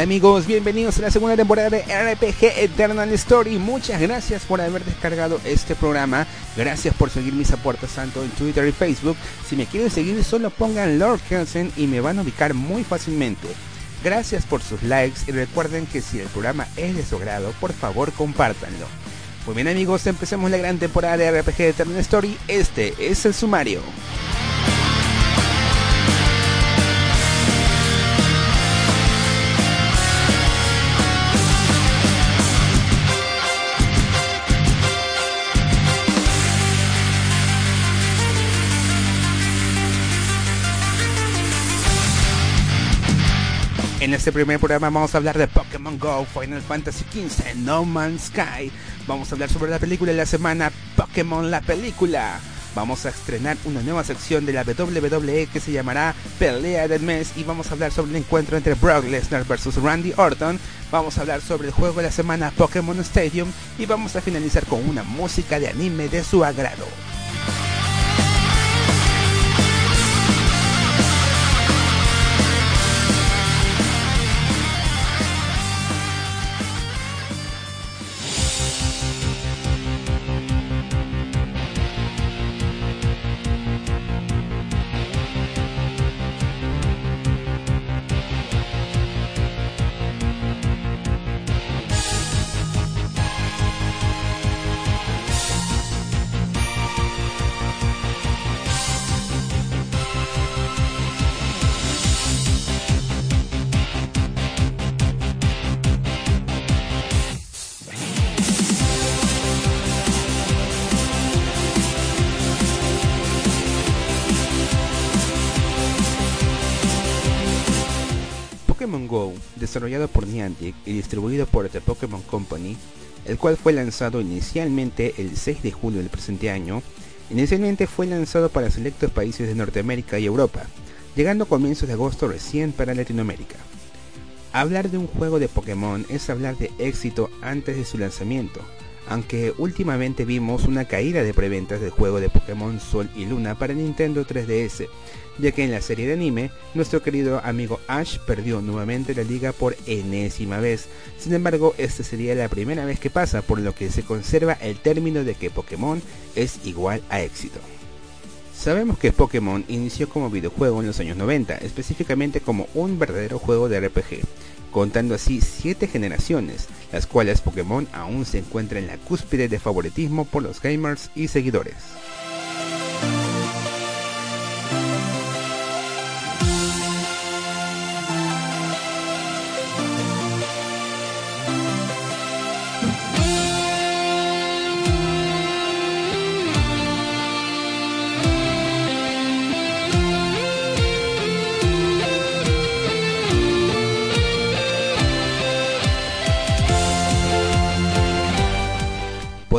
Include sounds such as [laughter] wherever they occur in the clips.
Amigos, bienvenidos a la segunda temporada de RPG Eternal Story. Muchas gracias por haber descargado este programa. Gracias por seguir mis aportes tanto en Twitter y Facebook. Si me quieren seguir, solo pongan Lord Kelsen y me van a ubicar muy fácilmente. Gracias por sus likes y recuerden que si el programa es de su agrado, por favor compártanlo. Muy bien amigos, empecemos la gran temporada de RPG Eternal Story. Este es el sumario. Este primer programa vamos a hablar de Pokémon Go, Final Fantasy XV, No Man's Sky. Vamos a hablar sobre la película de la semana, Pokémon la película. Vamos a estrenar una nueva sección de la WWE que se llamará Pelea del Mes y vamos a hablar sobre el encuentro entre Brock Lesnar versus Randy Orton. Vamos a hablar sobre el juego de la semana Pokémon Stadium y vamos a finalizar con una música de anime de su agrado. Go, desarrollado por Niantic y distribuido por The Pokémon Company, el cual fue lanzado inicialmente el 6 de julio del presente año, inicialmente fue lanzado para selectos países de Norteamérica y Europa, llegando a comienzos de agosto recién para Latinoamérica. Hablar de un juego de Pokémon es hablar de éxito antes de su lanzamiento, aunque últimamente vimos una caída de preventas del juego de Pokémon Sol y Luna para Nintendo 3DS, ya que en la serie de anime, nuestro querido amigo Ash perdió nuevamente la liga por enésima vez. Sin embargo, esta sería la primera vez que pasa, por lo que se conserva el término de que Pokémon es igual a éxito. Sabemos que Pokémon inició como videojuego en los años 90, específicamente como un verdadero juego de RPG, contando así 7 generaciones, las cuales Pokémon aún se encuentra en la cúspide de favoritismo por los gamers y seguidores.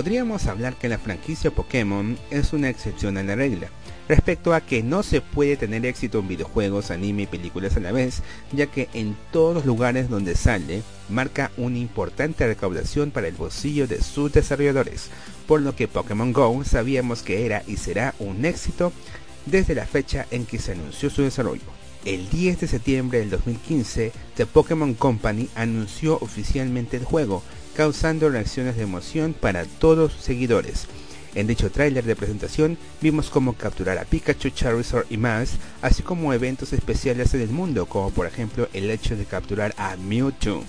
Podríamos hablar que la franquicia Pokémon es una excepción a la regla, respecto a que no se puede tener éxito en videojuegos, anime y películas a la vez, ya que en todos los lugares donde sale marca una importante recaudación para el bolsillo de sus desarrolladores, por lo que Pokémon Go sabíamos que era y será un éxito desde la fecha en que se anunció su desarrollo. El 10 de septiembre del 2015, The Pokémon Company anunció oficialmente el juego, causando reacciones de emoción para todos sus seguidores. En dicho tráiler de presentación vimos cómo capturar a Pikachu, Charizard y más, así como eventos especiales en el mundo, como por ejemplo el hecho de capturar a Mewtwo.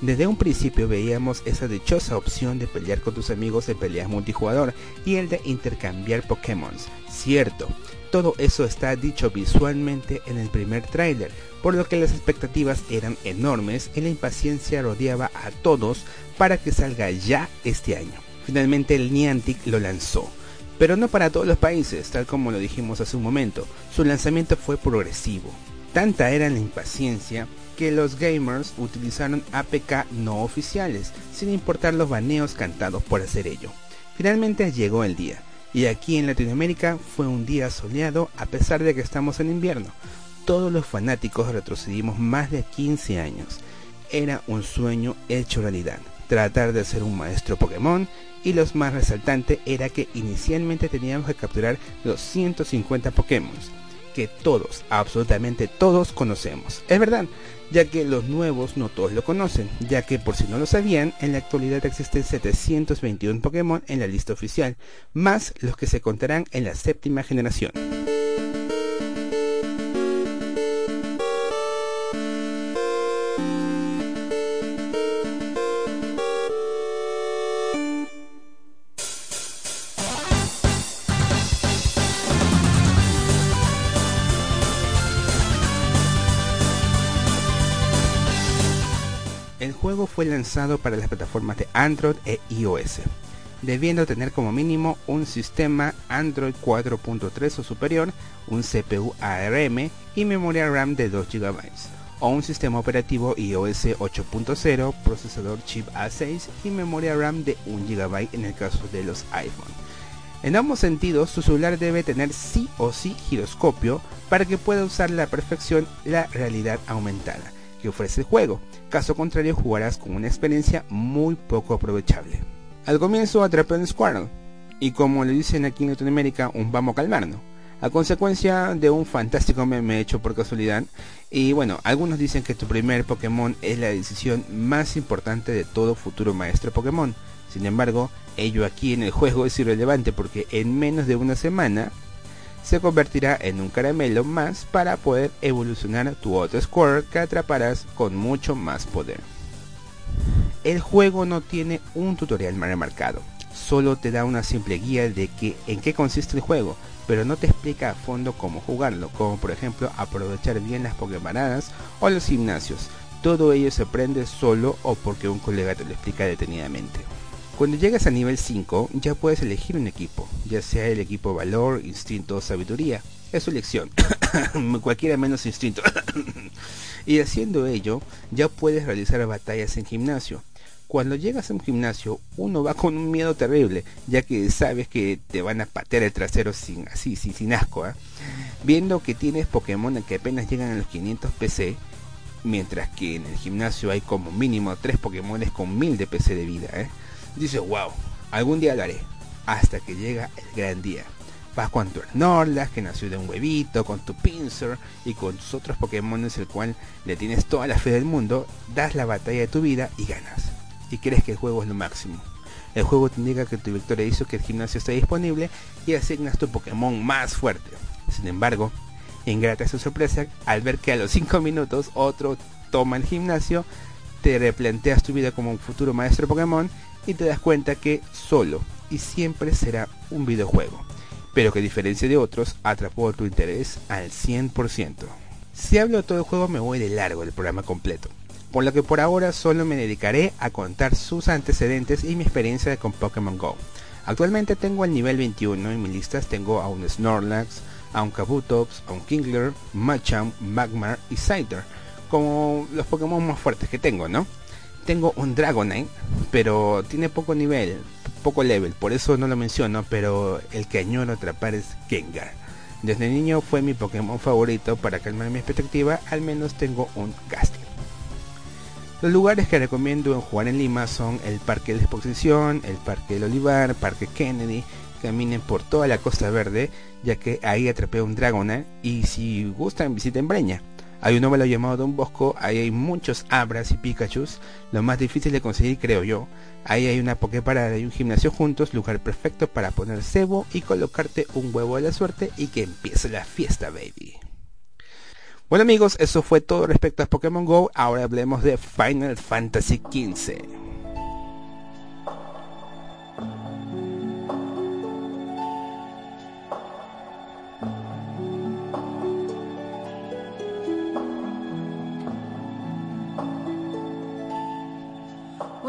Desde un principio veíamos esa dichosa opción de pelear con tus amigos en peleas multijugador y el de intercambiar Pokémon. Cierto, todo eso está dicho visualmente en el primer tráiler, por lo que las expectativas eran enormes y la impaciencia rodeaba a todos para que salga ya este año. Finalmente el Niantic lo lanzó, pero no para todos los países, tal como lo dijimos hace un momento. Su lanzamiento fue progresivo. Tanta era la impaciencia que los gamers utilizaron APK no oficiales, sin importar los baneos cantados por hacer ello. Finalmente llegó el día, y aquí en Latinoamérica fue un día soleado a pesar de que estamos en invierno. Todos los fanáticos retrocedimos más de 15 años. Era un sueño hecho realidad, tratar de ser un maestro Pokémon y lo más resaltante era que inicialmente teníamos que capturar los 150 Pokémon que todos, absolutamente todos conocemos. Es verdad, ya que los nuevos no todos lo conocen, ya que por si no lo sabían, en la actualidad existen 721 Pokémon en la lista oficial, más los que se contarán en la séptima generación. Lanzado para las plataformas de Android e iOS, debiendo tener como mínimo un sistema Android 4.3 o superior, un CPU ARM y memoria RAM de 2 GB, o un sistema operativo iOS 8.0, procesador chip A6 y memoria RAM de 1 GB en el caso de los iPhone. En ambos sentidos, su celular debe tener sí o sí giroscopio para que pueda usar a la perfección la realidad aumentada que ofrece el juego, caso contrario jugarás con una experiencia muy poco aprovechable. Al comienzo atrapé un Squirtle, y como le dicen aquí en Latinoamérica, un vamos a calmarnos, a consecuencia de un fantástico meme hecho por casualidad, y bueno, algunos dicen que tu primer Pokémon es la decisión más importante de todo futuro maestro Pokémon, sin embargo, ello aquí en el juego es irrelevante porque en menos de una semana se convertirá en un caramelo más para poder evolucionar tu otro Squirtle que atraparás con mucho más poder. El juego no tiene un tutorial remarcado, solo te da una simple guía de que, en qué consiste el juego, pero no te explica a fondo cómo jugarlo, como por ejemplo aprovechar bien las Pokémonadas o los gimnasios. Todo ello se aprende solo o porque un colega te lo explica detenidamente. Cuando llegas a nivel 5 ya puedes elegir un equipo, ya sea el equipo valor, instinto o sabiduría. Es su elección, [coughs] cualquiera menos instinto. [coughs] y haciendo ello ya puedes realizar batallas en gimnasio. Cuando llegas a un gimnasio uno va con un miedo terrible, ya que sabes que te van a patear el trasero sin así, sin, asco. ¿ah? Viendo que tienes Pokémon que apenas llegan a los 500 PC, mientras que en el gimnasio hay como mínimo 3 Pokémon con 1000 de PC de vida. ¿eh? Dice, wow, algún día lo haré. Hasta que llega el gran día. Vas con tu Snorlax, que nació de un huevito, con tu Pinsir y con tus otros Pokémon, el cual le tienes toda la fe del mundo, das la batalla de tu vida y ganas. Y crees que el juego es lo máximo. El juego te indica que tu victoria hizo que el gimnasio esté disponible y asignas tu Pokémon más fuerte. Sin embargo, ingrata su sorpresa al ver que a los 5 minutos otro toma el gimnasio, te replanteas tu vida como un futuro maestro Pokémon y te das cuenta que solo y siempre será un videojuego, pero que a diferencia de otros atrapó tu interés al 100%. Si hablo de todo el juego me voy de largo del programa completo, por lo que por ahora solo me dedicaré a contar sus antecedentes y mi experiencia con Pokémon GO. Actualmente tengo el nivel 21 en mis listas tengo a un Snorlax, a un Kabutops, a un Kingler, Machamp, Magmar y Scyther, como los Pokémon más fuertes que tengo, ¿no? Tengo un Dragonite, pero tiene poco nivel, poco level, por eso no lo menciono, pero el que añoro atrapar es Gengar. Desde niño fue mi Pokémon favorito, para calmar mi expectativa, al menos tengo un Gastly. Los lugares que recomiendo en jugar en Lima son el Parque de Exposición, el Parque del Olivar, Parque Kennedy, caminen por toda la Costa Verde, ya que ahí atrapé un Dragonite y si gustan visiten Breña. Hay un novelo llamado Don Bosco, ahí hay muchos Abras y Pikachus, lo más difícil de conseguir creo yo. Ahí hay una Poképarada y un gimnasio juntos, lugar perfecto para poner cebo y colocarte un huevo de la suerte y que empiece la fiesta, baby. Bueno amigos, eso fue todo respecto a Pokémon Go. Ahora hablemos de Final Fantasy XV.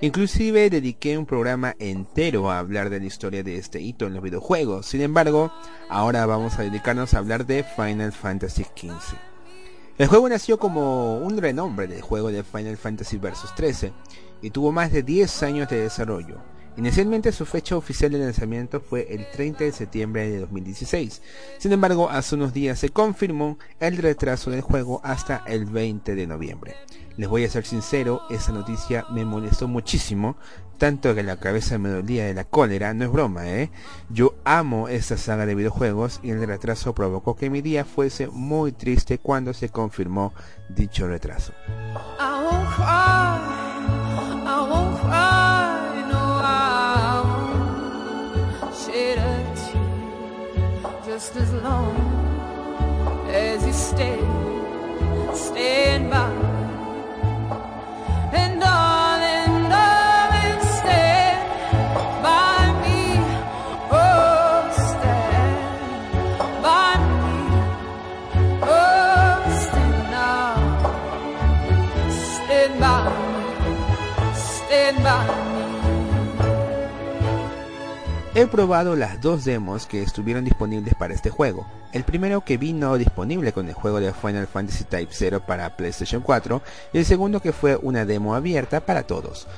Inclusive dediqué un programa entero a hablar de la historia de este hito en los videojuegos. Sin embargo, ahora vamos a dedicarnos a hablar de Final Fantasy XV. El juego nació como un renombre del juego de Final Fantasy Vs 13 y tuvo más de 10 años de desarrollo. Inicialmente su fecha oficial de lanzamiento fue el 30 de septiembre de 2016. Sin embargo, hace unos días se confirmó el retraso del juego hasta el 20 de noviembre. Les voy a ser sincero, esa noticia me molestó muchísimo, tanto que la cabeza me dolía de la cólera, no es broma, ¿eh? Yo amo esta saga de videojuegos y el retraso provocó que mi día fuese muy triste cuando se confirmó dicho retraso. just as long as you stay, stand by. And all He probado las dos demos que estuvieron disponibles para este juego. El primero que vino disponible con el juego de Final Fantasy Type 0 para PlayStation 4 y el segundo que fue una demo abierta para todos.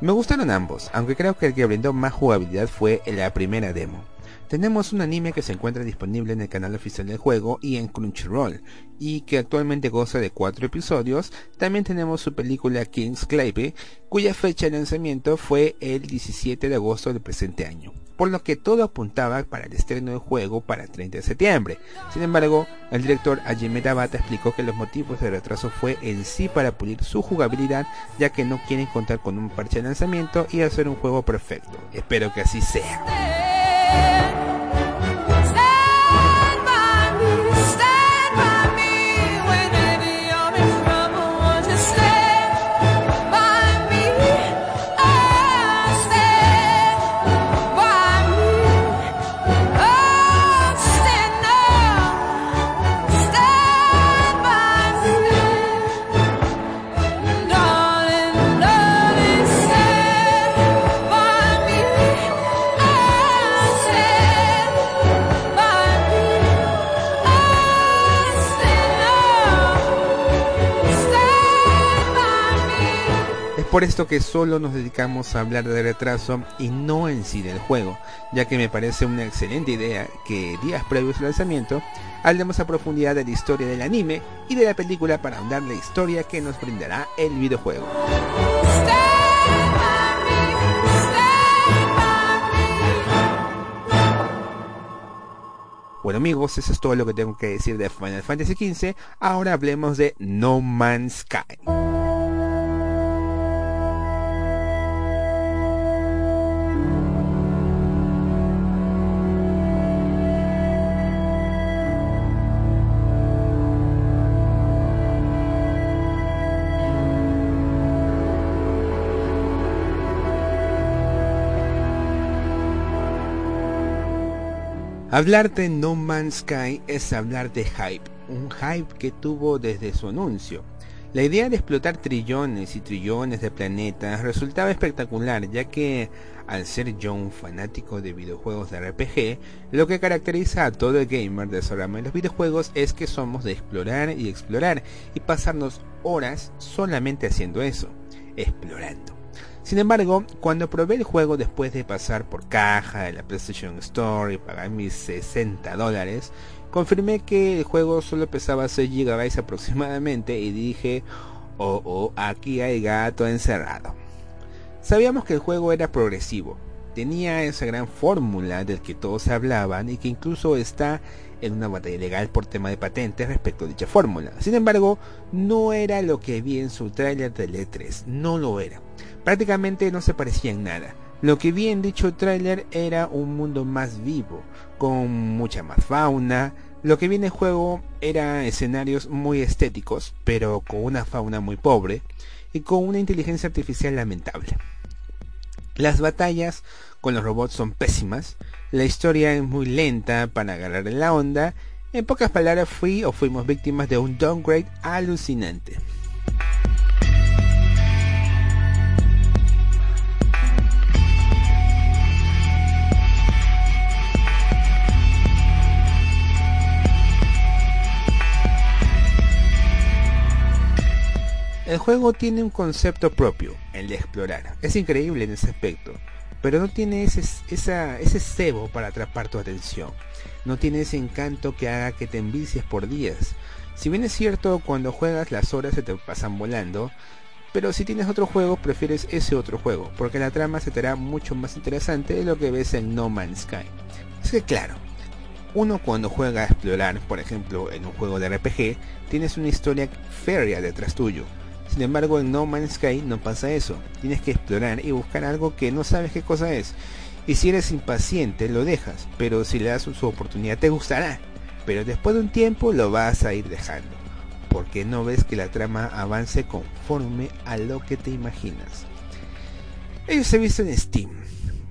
Me gustaron ambos, aunque creo que el que brindó más jugabilidad fue la primera demo. Tenemos un anime que se encuentra disponible en el canal oficial del juego y en Crunchyroll, y que actualmente goza de cuatro episodios. También tenemos su película King's Clayby, cuya fecha de lanzamiento fue el 17 de agosto del presente año por lo que todo apuntaba para el estreno del juego para el 30 de septiembre. Sin embargo, el director Hajime Tabata explicó que los motivos del retraso fue en sí para pulir su jugabilidad, ya que no quieren contar con un parche de lanzamiento y hacer un juego perfecto. Espero que así sea. Por esto que solo nos dedicamos a hablar de retraso y no en sí del juego, ya que me parece una excelente idea que días previos al lanzamiento hablemos a profundidad de la historia del anime y de la película para ahondar la historia que nos brindará el videojuego. Bueno amigos, eso es todo lo que tengo que decir de Final Fantasy XV. Ahora hablemos de No Man's Sky. Hablar de No Man's Sky es hablar de hype, un hype que tuvo desde su anuncio. La idea de explotar trillones y trillones de planetas resultaba espectacular, ya que al ser yo un fanático de videojuegos de RPG, lo que caracteriza a todo el gamer de Sorama en los videojuegos es que somos de explorar y explorar y pasarnos horas solamente haciendo eso, explorando. Sin embargo, cuando probé el juego después de pasar por caja de la PlayStation Store y pagar mis 60 dólares, confirmé que el juego solo pesaba 6 GB aproximadamente y dije, oh, oh, aquí hay gato encerrado. Sabíamos que el juego era progresivo, tenía esa gran fórmula del que todos hablaban y que incluso está en una batalla legal por tema de patentes respecto a dicha fórmula. Sin embargo, no era lo que vi en su tráiler del E3, no lo era. Prácticamente no se parecía en nada. Lo que vi en dicho tráiler era un mundo más vivo, con mucha más fauna. Lo que vi en el juego era escenarios muy estéticos, pero con una fauna muy pobre y con una inteligencia artificial lamentable. Las batallas con los robots son pésimas, la historia es muy lenta para agarrar en la onda, en pocas palabras fui o fuimos víctimas de un downgrade alucinante. El juego tiene un concepto propio, el de explorar. Es increíble en ese aspecto, pero no tiene ese, ese cebo para atrapar tu atención. No tiene ese encanto que haga que te envicies por días. Si bien es cierto, cuando juegas las horas se te pasan volando, pero si tienes otro juego, prefieres ese otro juego, porque la trama se te hará mucho más interesante de lo que ves en No Man's Sky. Es que claro, uno cuando juega a explorar, por ejemplo, en un juego de RPG, tienes una historia férrea detrás tuyo, sin embargo, en No Man's Sky no pasa eso. Tienes que explorar y buscar algo que no sabes qué cosa es. Y si eres impaciente, lo dejas, pero si le das su oportunidad te gustará. Pero después de un tiempo lo vas a ir dejando, porque no ves que la trama avance conforme a lo que te imaginas. Ellos se visto en Steam.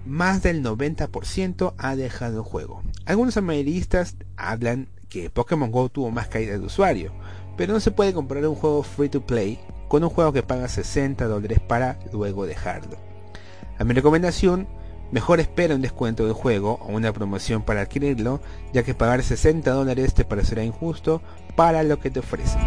Más del 90% ha dejado el juego. Algunos amarillistas hablan que Pokémon GO tuvo más caída de usuario, pero no se puede comprar un juego free to play con un juego que paga 60 dólares para luego dejarlo. A mi recomendación, mejor espera un descuento del juego o una promoción para adquirirlo, ya que pagar 60 dólares te parecerá injusto para lo que te ofrece.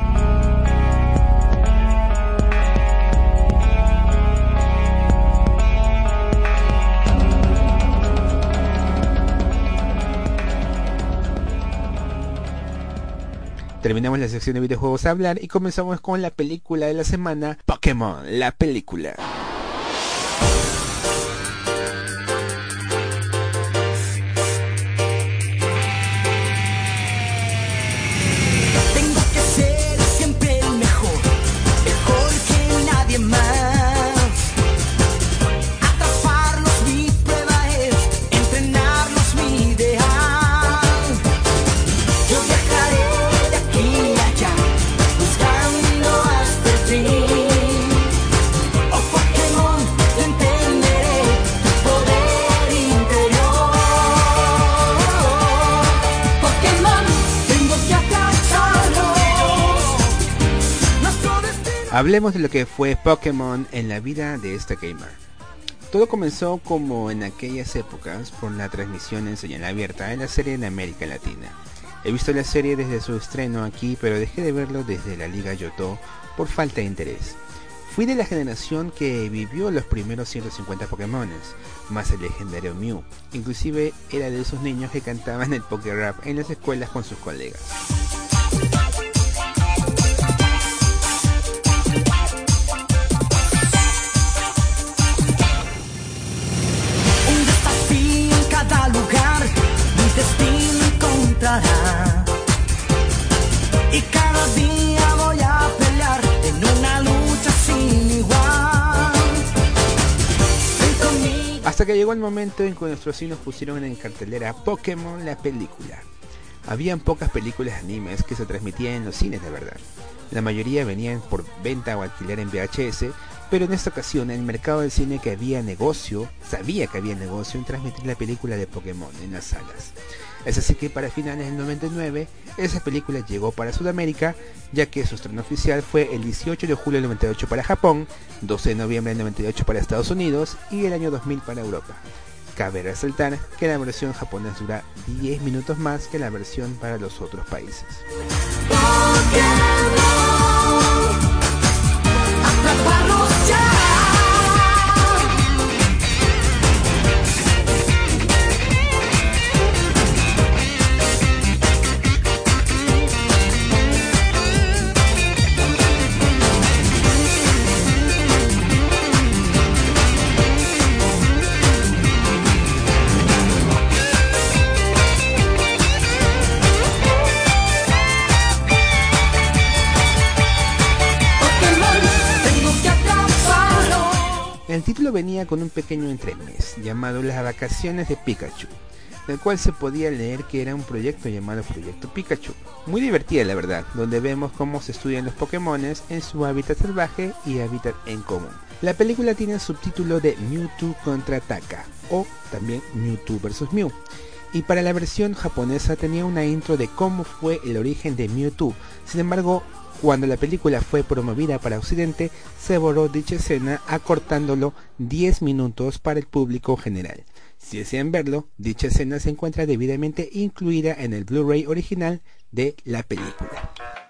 Terminamos la sección de videojuegos a hablar y comenzamos con la película de la semana, Pokémon, la película. Hablemos de lo que fue Pokémon en la vida de este gamer. Todo comenzó como en aquellas épocas por la transmisión en señal abierta de la serie en América Latina. He visto la serie desde su estreno aquí, pero dejé de verlo desde la Liga Yoto por falta de interés. Fui de la generación que vivió los primeros 150 Pokémones, más el legendario Mew. Inclusive era de esos niños que cantaban el Poké Rap en las escuelas con sus colegas. Y cada día voy a pelear en una lucha sin igual. Hasta que llegó el momento en que nuestros vecinos pusieron en cartelera Pokémon la película. Habían pocas películas animes que se transmitían en los cines de verdad. La mayoría venían por venta o alquiler en VHS, pero en esta ocasión el mercado del cine que había negocio, sabía que había negocio en transmitir la película de Pokémon en las salas. Es así que para finales del 99 esa película llegó para Sudamérica, ya que su estreno oficial fue el 18 de julio del 98 para Japón, 12 de noviembre del 98 para Estados Unidos y el año 2000 para Europa. Cabe resaltar que la versión japonesa dura 10 minutos más que la versión para los otros países. Con un pequeño entremés llamado Las vacaciones de Pikachu, del cual se podía leer que era un proyecto llamado Proyecto Pikachu. Muy divertida la verdad, donde vemos cómo se estudian los Pokémones en su hábitat salvaje y hábitat en común. La película tiene el subtítulo de Mewtwo contraataca o también Mewtwo vs Mew. Y para la versión japonesa tenía una intro de cómo fue el origen de Mewtwo. Sin embargo, cuando la película fue promovida para Occidente, se borró dicha escena acortándolo 10 minutos para el público general. Si desean verlo, dicha escena se encuentra debidamente incluida en el Blu-ray original de la película.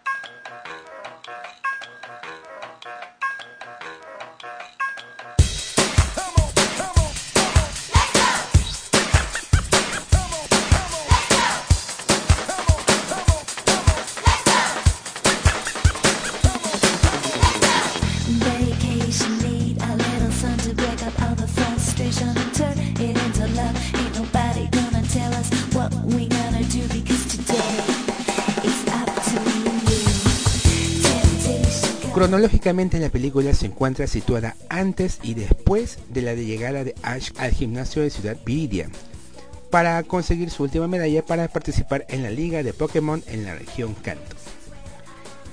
Cronológicamente la película se encuentra situada antes y después de la llegada de Ash al gimnasio de Ciudad Viridian para conseguir su última medalla para participar en la liga de Pokémon en la región Kanto.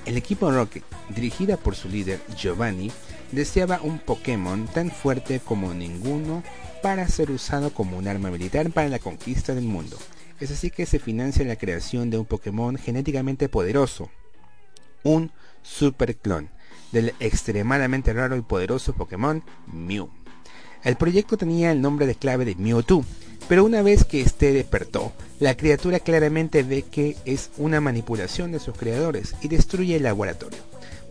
El equipo Rocket, dirigida por su líder Giovanni, deseaba un Pokémon tan fuerte como ninguno para ser usado como un arma militar para la conquista del mundo. Es así que se financia la creación de un Pokémon genéticamente poderoso, un super clon del extremadamente raro y poderoso Pokémon Mew. El proyecto tenía el nombre de clave de Mewtwo, pero una vez que este despertó, la criatura claramente ve que es una manipulación de sus creadores y destruye el laboratorio,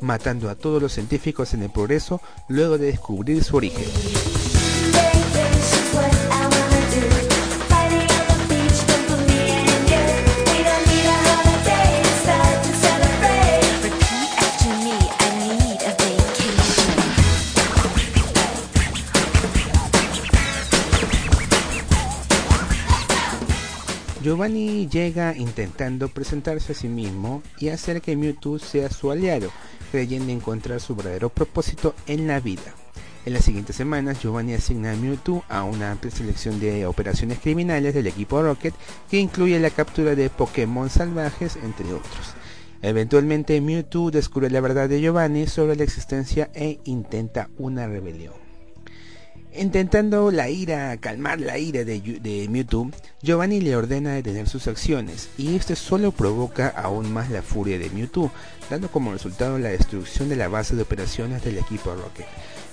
matando a todos los científicos en el progreso luego de descubrir su origen. Giovanni llega intentando presentarse a sí mismo y hacer que Mewtwo sea su aliado, creyendo encontrar su verdadero propósito en la vida. En las siguientes semanas, Giovanni asigna a Mewtwo a una amplia selección de operaciones criminales del equipo Rocket que incluye la captura de Pokémon salvajes, entre otros. Eventualmente, Mewtwo descubre la verdad de Giovanni sobre la existencia e intenta una rebelión. Intentando la ira, calmar la ira de, de Mewtwo, Giovanni le ordena detener sus acciones y este solo provoca aún más la furia de Mewtwo, dando como resultado la destrucción de la base de operaciones del equipo Rocket.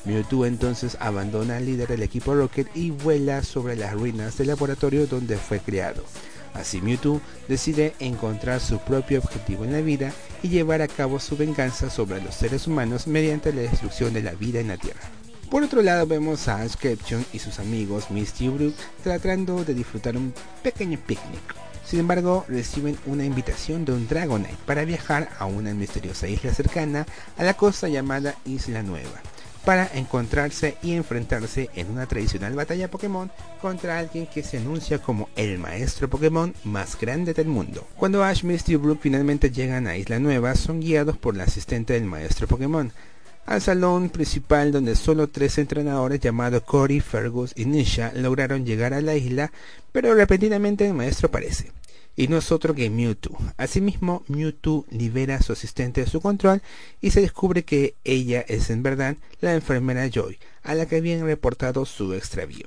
Mewtwo entonces abandona al líder del equipo Rocket y vuela sobre las ruinas del laboratorio donde fue creado. Así Mewtwo decide encontrar su propio objetivo en la vida y llevar a cabo su venganza sobre los seres humanos mediante la destrucción de la vida en la Tierra. Por otro lado vemos a Ash Ketchum y sus amigos Misty Brook tratando de disfrutar un pequeño picnic. Sin embargo, reciben una invitación de un Dragonite para viajar a una misteriosa isla cercana a la costa llamada Isla Nueva, para encontrarse y enfrentarse en una tradicional batalla Pokémon contra alguien que se anuncia como el maestro Pokémon más grande del mundo. Cuando Ash, Misty y Brook finalmente llegan a Isla Nueva, son guiados por la asistente del maestro Pokémon, al salón principal donde solo tres entrenadores llamados Cory, Fergus y Nisha lograron llegar a la isla, pero repentinamente el maestro aparece. Y no es otro que Mewtwo. Asimismo, Mewtwo libera a su asistente de su control y se descubre que ella es en verdad la enfermera Joy, a la que habían reportado su extravío.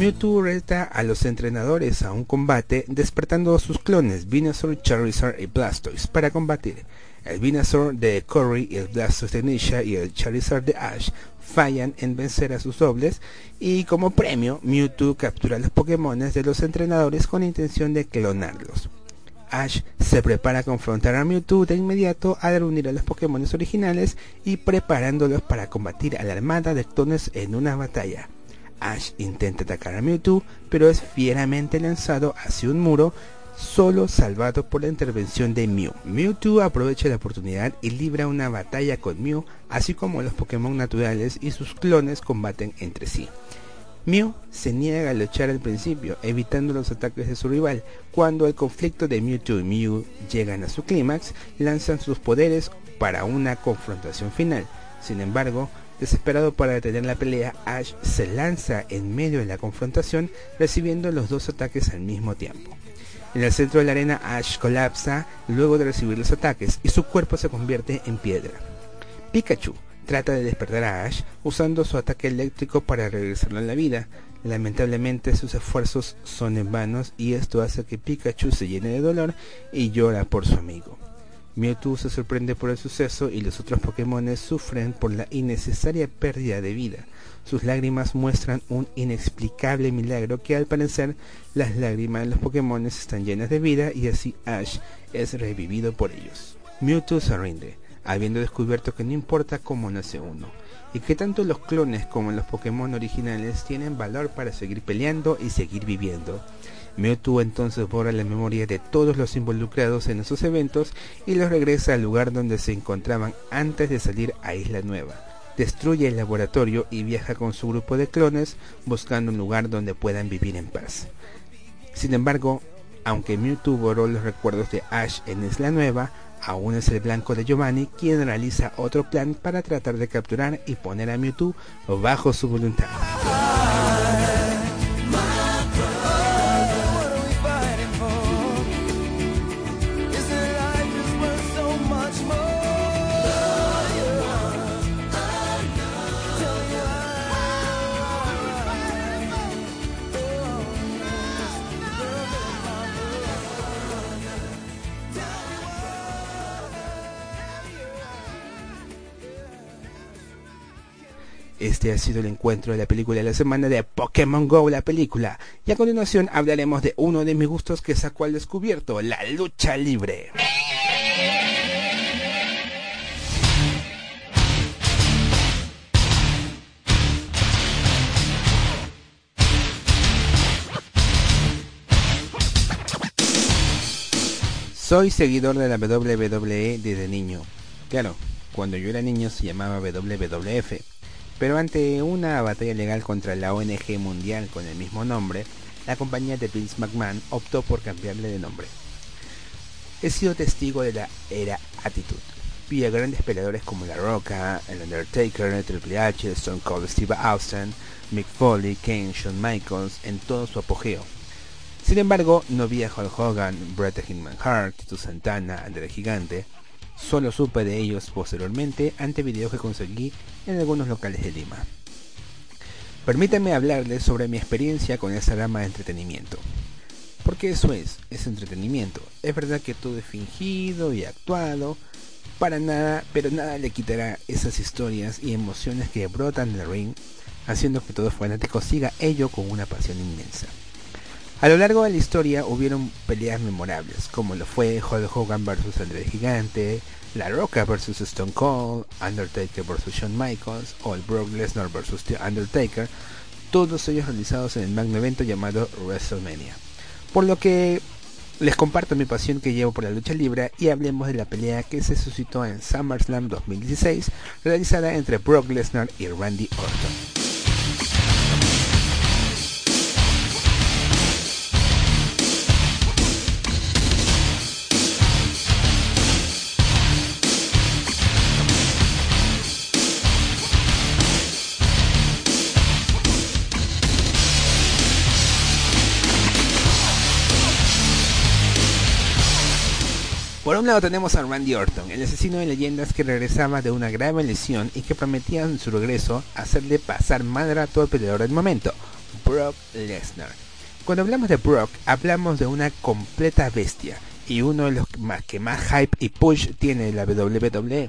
Mewtwo reta a los entrenadores a un combate despertando a sus clones Venusaur, Charizard y Blastoise para combatir. El Venusaur de Corey el Blastoise de Nisha y el Charizard de Ash fallan en vencer a sus dobles y como premio Mewtwo captura los Pokémon de los entrenadores con intención de clonarlos. Ash se prepara a confrontar a Mewtwo de inmediato al reunir a los Pokémon originales y preparándolos para combatir a la armada de clones en una batalla. Ash intenta atacar a Mewtwo, pero es fieramente lanzado hacia un muro, solo salvado por la intervención de Mew. Mewtwo aprovecha la oportunidad y libra una batalla con Mew, así como los Pokémon naturales y sus clones combaten entre sí. Mew se niega a luchar al principio, evitando los ataques de su rival. Cuando el conflicto de Mewtwo y Mew llegan a su clímax, lanzan sus poderes para una confrontación final. Sin embargo, desesperado para detener la pelea, Ash se lanza en medio de la confrontación, recibiendo los dos ataques al mismo tiempo. En el centro de la arena, Ash colapsa luego de recibir los ataques y su cuerpo se convierte en piedra. Pikachu trata de despertar a Ash usando su ataque eléctrico para regresarlo a la vida. Lamentablemente sus esfuerzos son en vanos y esto hace que Pikachu se llene de dolor y llora por su amigo. Mewtwo se sorprende por el suceso y los otros Pokémon sufren por la innecesaria pérdida de vida. Sus lágrimas muestran un inexplicable milagro que al parecer las lágrimas de los Pokémon están llenas de vida y así Ash es revivido por ellos. Mewtwo se rinde, habiendo descubierto que no importa cómo nace uno, y que tanto los clones como los Pokémon originales tienen valor para seguir peleando y seguir viviendo. Mewtwo entonces borra la memoria de todos los involucrados en esos eventos y los regresa al lugar donde se encontraban antes de salir a Isla Nueva. Destruye el laboratorio y viaja con su grupo de clones buscando un lugar donde puedan vivir en paz. Sin embargo, aunque Mewtwo borró los recuerdos de Ash en Isla Nueva, aún es el blanco de Giovanni quien realiza otro plan para tratar de capturar y poner a Mewtwo bajo su voluntad. Este ha sido el encuentro de la película de la semana de Pokémon Go, la película. Y a continuación hablaremos de uno de mis gustos que sacó al descubierto, la lucha libre. Soy seguidor de la WWE desde niño. Claro, cuando yo era niño se llamaba WWF, pero ante una batalla legal contra la ONG mundial con el mismo nombre, la compañía de Vince McMahon optó por cambiarle de nombre. He sido testigo de la era Attitude. Vi a grandes peleadores como La Roca, El Undertaker, Triple H, Stone Cold Steve Austin, Mick Foley, Kane, Shawn Michaels en todo su apogeo. Sin embargo, no vi a Hulk Hogan, Bret Hitman Hart, Tito Santana, André Gigante. Solo supe de ellos posteriormente ante videos que conseguí en algunos locales de Lima. Permítanme hablarles sobre mi experiencia con esa gama de entretenimiento. Porque eso es, es entretenimiento. Es verdad que todo es fingido y actuado, para nada, pero nada le quitará esas historias y emociones que brotan del ring, haciendo que todo fanático siga ello con una pasión inmensa. A lo largo de la historia hubieron peleas memorables, como lo fue Hulk Hogan vs André Gigante, La Roca vs Stone Cold, Undertaker vs Shawn Michaels o el Brock Lesnar vs The Undertaker, todos ellos realizados en el magno evento llamado WrestleMania. Por lo que les comparto mi pasión que llevo por la lucha libre y hablemos de la pelea que se suscitó en SummerSlam 2016, realizada entre Brock Lesnar y Randy Orton. Un lado tenemos a Randy Orton, el asesino de leyendas que regresaba de una grave lesión y que prometía en su regreso hacerle pasar mal rato al peleador del momento, Brock Lesnar. Cuando hablamos de Brock, hablamos de una completa bestia y uno de los que más hype y push tiene la WWE.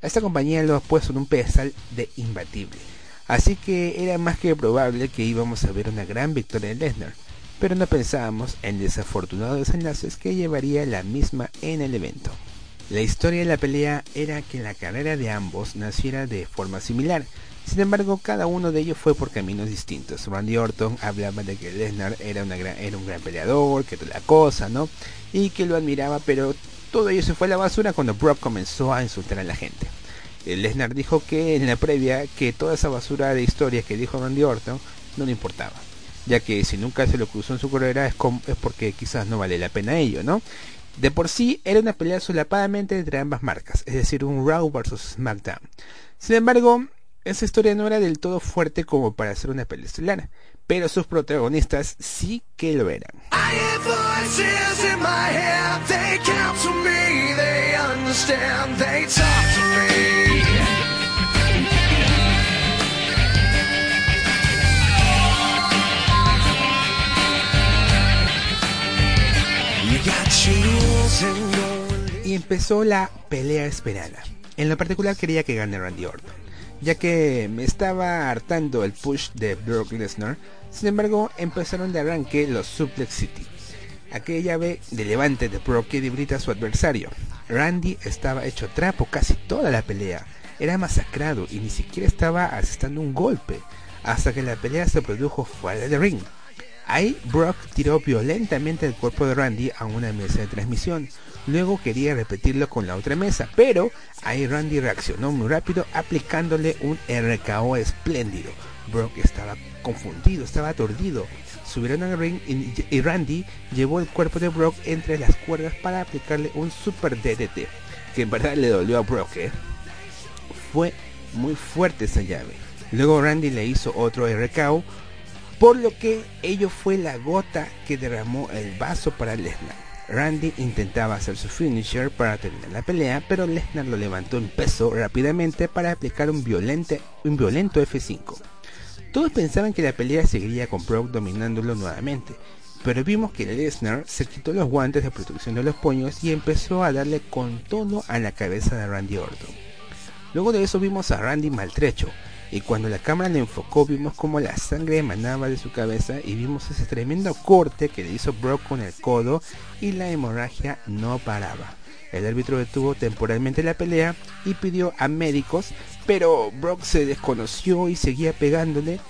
esta compañía lo ha puesto en un pedestal de imbatible. Así que era más que probable que íbamos a ver una gran victoria de Lesnar, pero no pensábamos en desafortunados desenlaces que llevaría la misma en el evento. La historia de la pelea era que la carrera de ambos naciera de forma similar, sin embargo, cada uno de ellos fue por caminos distintos. Randy Orton hablaba de que Lesnar era, era un gran peleador, que toda la cosa, ¿no? Y que lo admiraba, pero todo ello se fue a la basura cuando Brock comenzó a insultar a la gente. Eh, Lesnar dijo que en la previa que toda esa basura de historias que dijo Randy Orton no le importaba, ya que si nunca se lo cruzó en su carrera es, es porque quizás no vale la pena ello, ¿no? De por sí era una pelea solapadamente entre ambas marcas, es decir, un Raw vs SmackDown. Sin embargo, esa historia no era del todo fuerte como para hacer una pelea estelar, pero sus protagonistas sí que lo eran. Y empezó la pelea esperada. En lo particular quería que gane Randy Orton, ya que me estaba hartando el push de Brock Lesnar. Sin embargo, empezaron de arranque los Suplex City, aquella llave de levante de Brock que debilita a su adversario. Randy estaba hecho trapo casi toda la pelea, era masacrado y ni siquiera estaba asestando un golpe, hasta que la pelea se produjo fuera del ring. Ahí Brock tiró violentamente el cuerpo de Randy a una mesa de transmisión. Luego quería repetirlo con la otra mesa, pero ahí Randy reaccionó muy rápido aplicándole un RKO espléndido. Brock estaba confundido, estaba aturdido. Subieron al ring y, Randy llevó el cuerpo de Brock entre las cuerdas para aplicarle un super DDT, que en verdad le dolió a Brock. ¿eh? Fue muy fuerte esa llave. Luego Randy le hizo otro RKO por lo que ello fue la gota que derramó el vaso para Lesnar. Randy intentaba hacer su finisher para terminar la pelea, pero Lesnar lo levantó en peso rápidamente para aplicar un, violente, un violento F5. Todos pensaban que la pelea seguiría con Brock dominándolo nuevamente, pero vimos que Lesnar se quitó los guantes de protección de los puños y empezó a darle con todo a la cabeza de Randy Orton. Luego de eso vimos a Randy maltrecho, y cuando la cámara le enfocó vimos como la sangre emanaba de su cabeza y vimos ese tremendo corte que le hizo Brock con el codo y la hemorragia no paraba. El árbitro detuvo temporalmente la pelea y pidió a médicos, pero Brock se desconoció y seguía pegándole.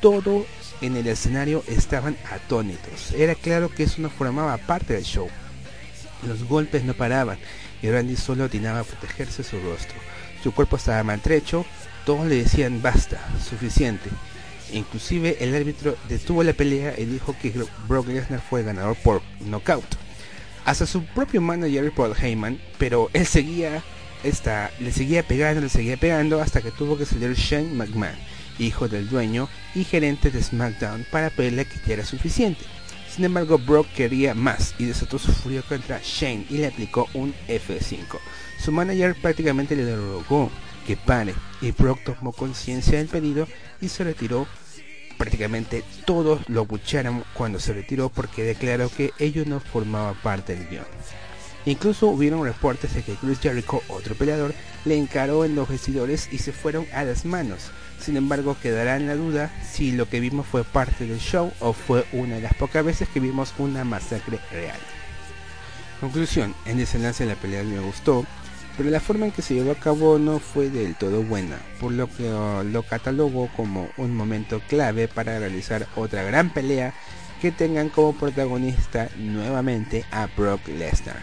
Todos en el escenario estaban atónitos. Era claro que eso no formaba parte del show. Los golpes no paraban y Randy solo atinaba a protegerse su rostro. Su cuerpo estaba maltrecho, todos le decían basta, suficiente. Inclusive el árbitro detuvo la pelea y dijo que Brock Lesnar fue ganador por knockout. Hasta su propio manager Paul Heyman, pero él seguía esta, le seguía pegando, le seguía pegando hasta que tuvo que salir Shane McMahon, hijo del dueño y gerente de SmackDown, para pedirle que ya era suficiente. Sin embargo, Brock quería más y desató su furia contra Shane y le aplicó un F5. Su manager prácticamente le rogó que pare y Brock tomó conciencia del pedido y se retiró. Prácticamente todos lo bucharon cuando se retiró porque declaró que ello no formaba parte del guion. Incluso hubieron reportes de que Chris Jericho, otro peleador, le encaró en los vestidores y se fueron a las manos. Sin embargo, quedará en la duda si lo que vimos fue parte del show o fue una de las pocas veces que vimos una masacre real. Conclusión, en desenlace la pelea me gustó, pero la forma en que se llevó a cabo no fue del todo buena, por lo que uh, lo catalogó como un momento clave para realizar otra gran pelea que tengan como protagonista nuevamente a Brock Lesnar.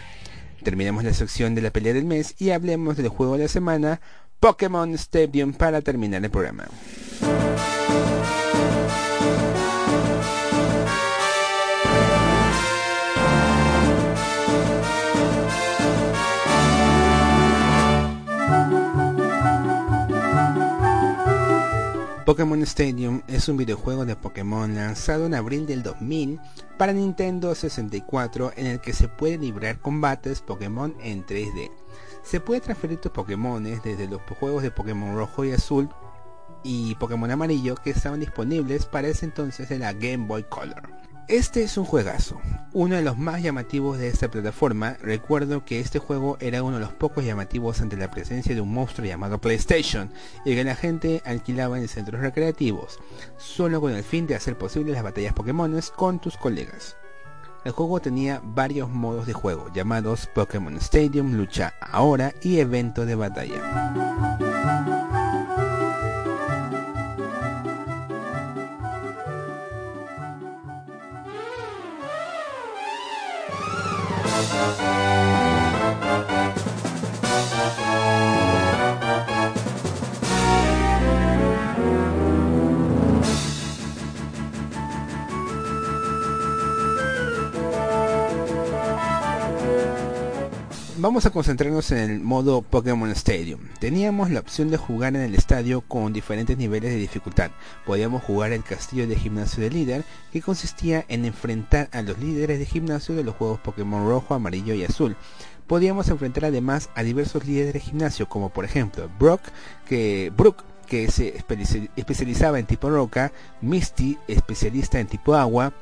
Terminemos la sección de la pelea del mes y hablemos del juego de la semana, Pokémon Stadium, para terminar el programa. Pokémon Stadium es un videojuego de Pokémon lanzado en abril del 2000 para Nintendo 64 en el que se pueden librar combates Pokémon en 3D. Se puede transferir tus Pokémon desde los juegos de Pokémon Rojo y Azul y Pokémon Amarillo que estaban disponibles para ese entonces en la Game Boy Color. Este es un juegazo, uno de los más llamativos de esta plataforma. Recuerdo que este juego era uno de los pocos llamativos ante la presencia de un monstruo llamado PlayStation y que la gente alquilaba en centros recreativos, solo con el fin de hacer posible las batallas Pokémon con tus colegas. El juego tenía varios modos de juego llamados Pokémon Stadium, Lucha Ahora y Evento de Batalla. Vamos a concentrarnos en el modo Pokémon Stadium. Teníamos la opción de jugar en el estadio con diferentes niveles de dificultad. Podíamos jugar el castillo de gimnasio de líder, que consistía en enfrentar a los líderes de gimnasio de los juegos Pokémon rojo, amarillo y azul. Podíamos enfrentar además a diversos líderes de gimnasio, como por ejemplo Brock, que Brook, que se especializaba en tipo roca, Misty, especialista en tipo agua,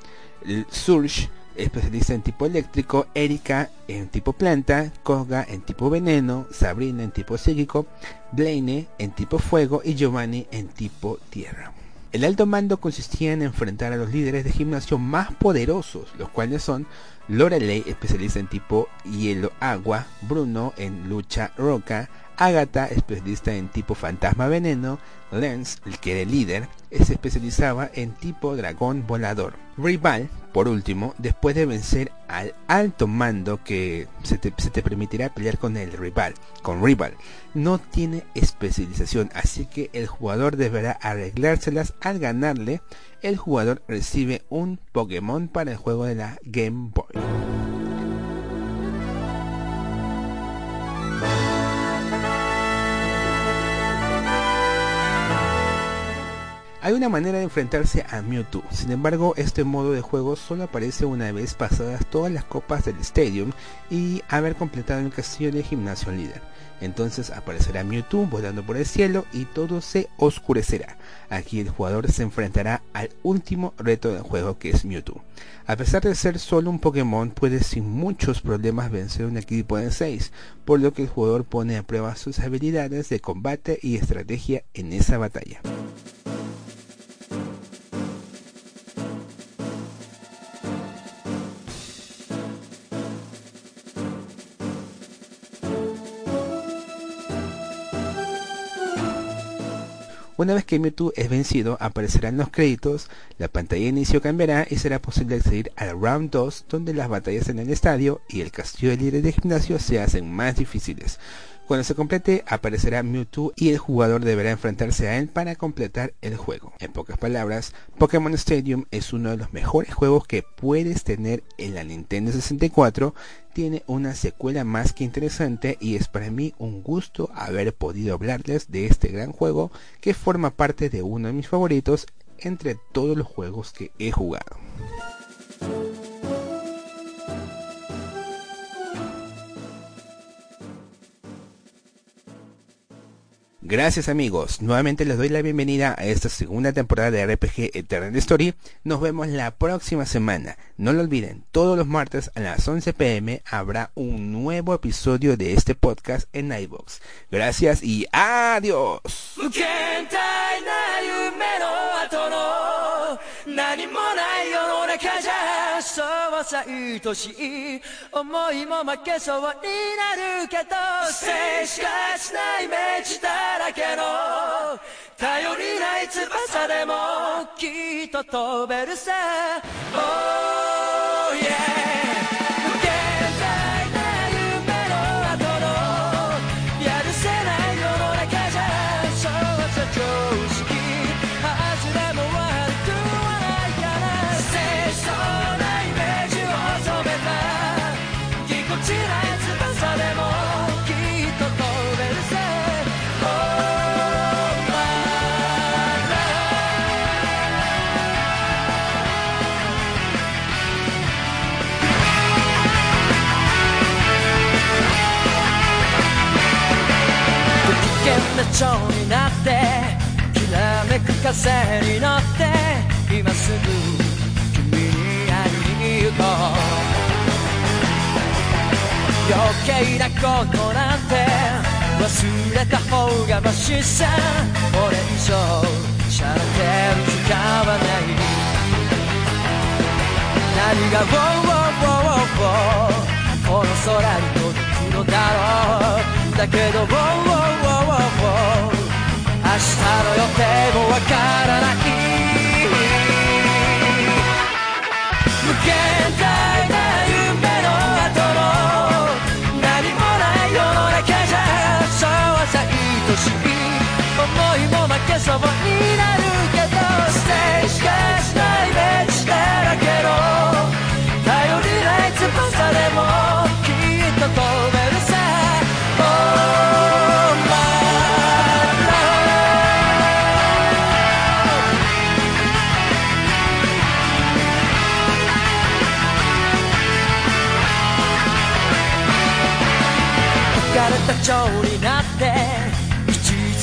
Surge, especialista en tipo eléctrico, Erika en tipo planta, Koga en tipo veneno, Sabrina en tipo psíquico, Blaine en tipo fuego y Giovanni en tipo tierra. El alto mando consistía en enfrentar a los líderes de gimnasio más poderosos, los cuales son Lorelei, especialista en tipo hielo agua, Bruno en lucha roca, Agatha, especialista en tipo fantasma veneno, Lance, el que era el líder, se especializaba en tipo dragón volador. Rival, por último, después de vencer al alto mando que se te, se te, permitirá pelear con el rival, con rival, no tiene especialización, así que el jugador deberá arreglárselas al ganarle. El jugador recibe un Pokémon para el juego de la Game Boy. Hay una manera de enfrentarse a Mewtwo, sin embargo este modo de juego solo aparece una vez pasadas todas las copas del Stadium y haber completado el castillo de gimnasio líder. Entonces aparecerá Mewtwo volando por el cielo y todo se oscurecerá. Aquí el jugador se enfrentará al último reto del juego que es Mewtwo. A pesar de ser solo un Pokémon, puede sin muchos problemas vencer un equipo de 6, por lo que el jugador pone a prueba sus habilidades de combate y estrategia en esa batalla. Una vez que Mewtwo es vencido, aparecerán los créditos, la pantalla de inicio cambiará y será posible acceder al Round 2, donde las batallas en el estadio y el castillo de líderes de gimnasio se hacen más difíciles. Cuando se complete, aparecerá Mewtwo y el jugador deberá enfrentarse a él para completar el juego. En pocas palabras, Pokémon Stadium es uno de los mejores juegos que puedes tener en la Nintendo 64. Tiene una secuela más que interesante y es para mí un gusto haber podido hablarles de este gran juego que forma parte de uno de mis favoritos entre todos los juegos que he jugado. Gracias amigos, nuevamente les doy la bienvenida a esta segunda temporada de RPG Eternal Story. Nos vemos la próxima semana. No lo olviden, todos los martes a las 11 pm habrá un nuevo episodio de este podcast en iBox. Gracias y adiós. そうさ愛しい思いも負けそうになるけど静しかしないイメージだらけの。頼りない翼でもきっと飛べるさ。Oh yeah 蝶になってきらめく風に乗って今すぐ君に会いに行こう余計なことなんて忘れた方がましさ。これ以上シャラテン使わない何が「ウォーウォーウォーウォー」この空に届くのだろう。だけど「明日の予定もわからない。無限大な夢の後の何もない世の中じゃそうはさ愛しい思いも負けそうになる。かれた蝶になって一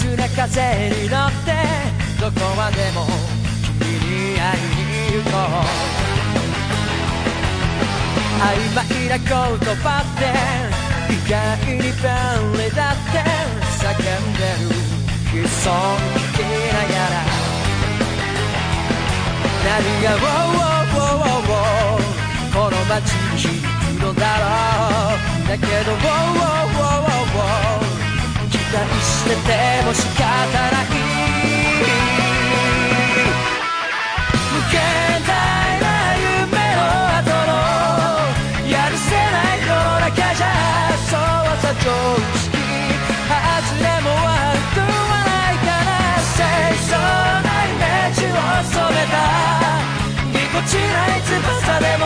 途な風に乗ってどこまでも君に会いに行こう。曖昧な言葉って意外に便利だって叫んでる。悲壮聞きながら。何が「ウォーウォーウォーウォー。ウォーこの街に響くのだろう。だけど「ウォーウォーウォーウォー。期待してても仕方ない無限大な夢の後のやるせない世の中じゃそうさ常識外れも悪くはないから清掃なイメージを染めたぎこちない翼でも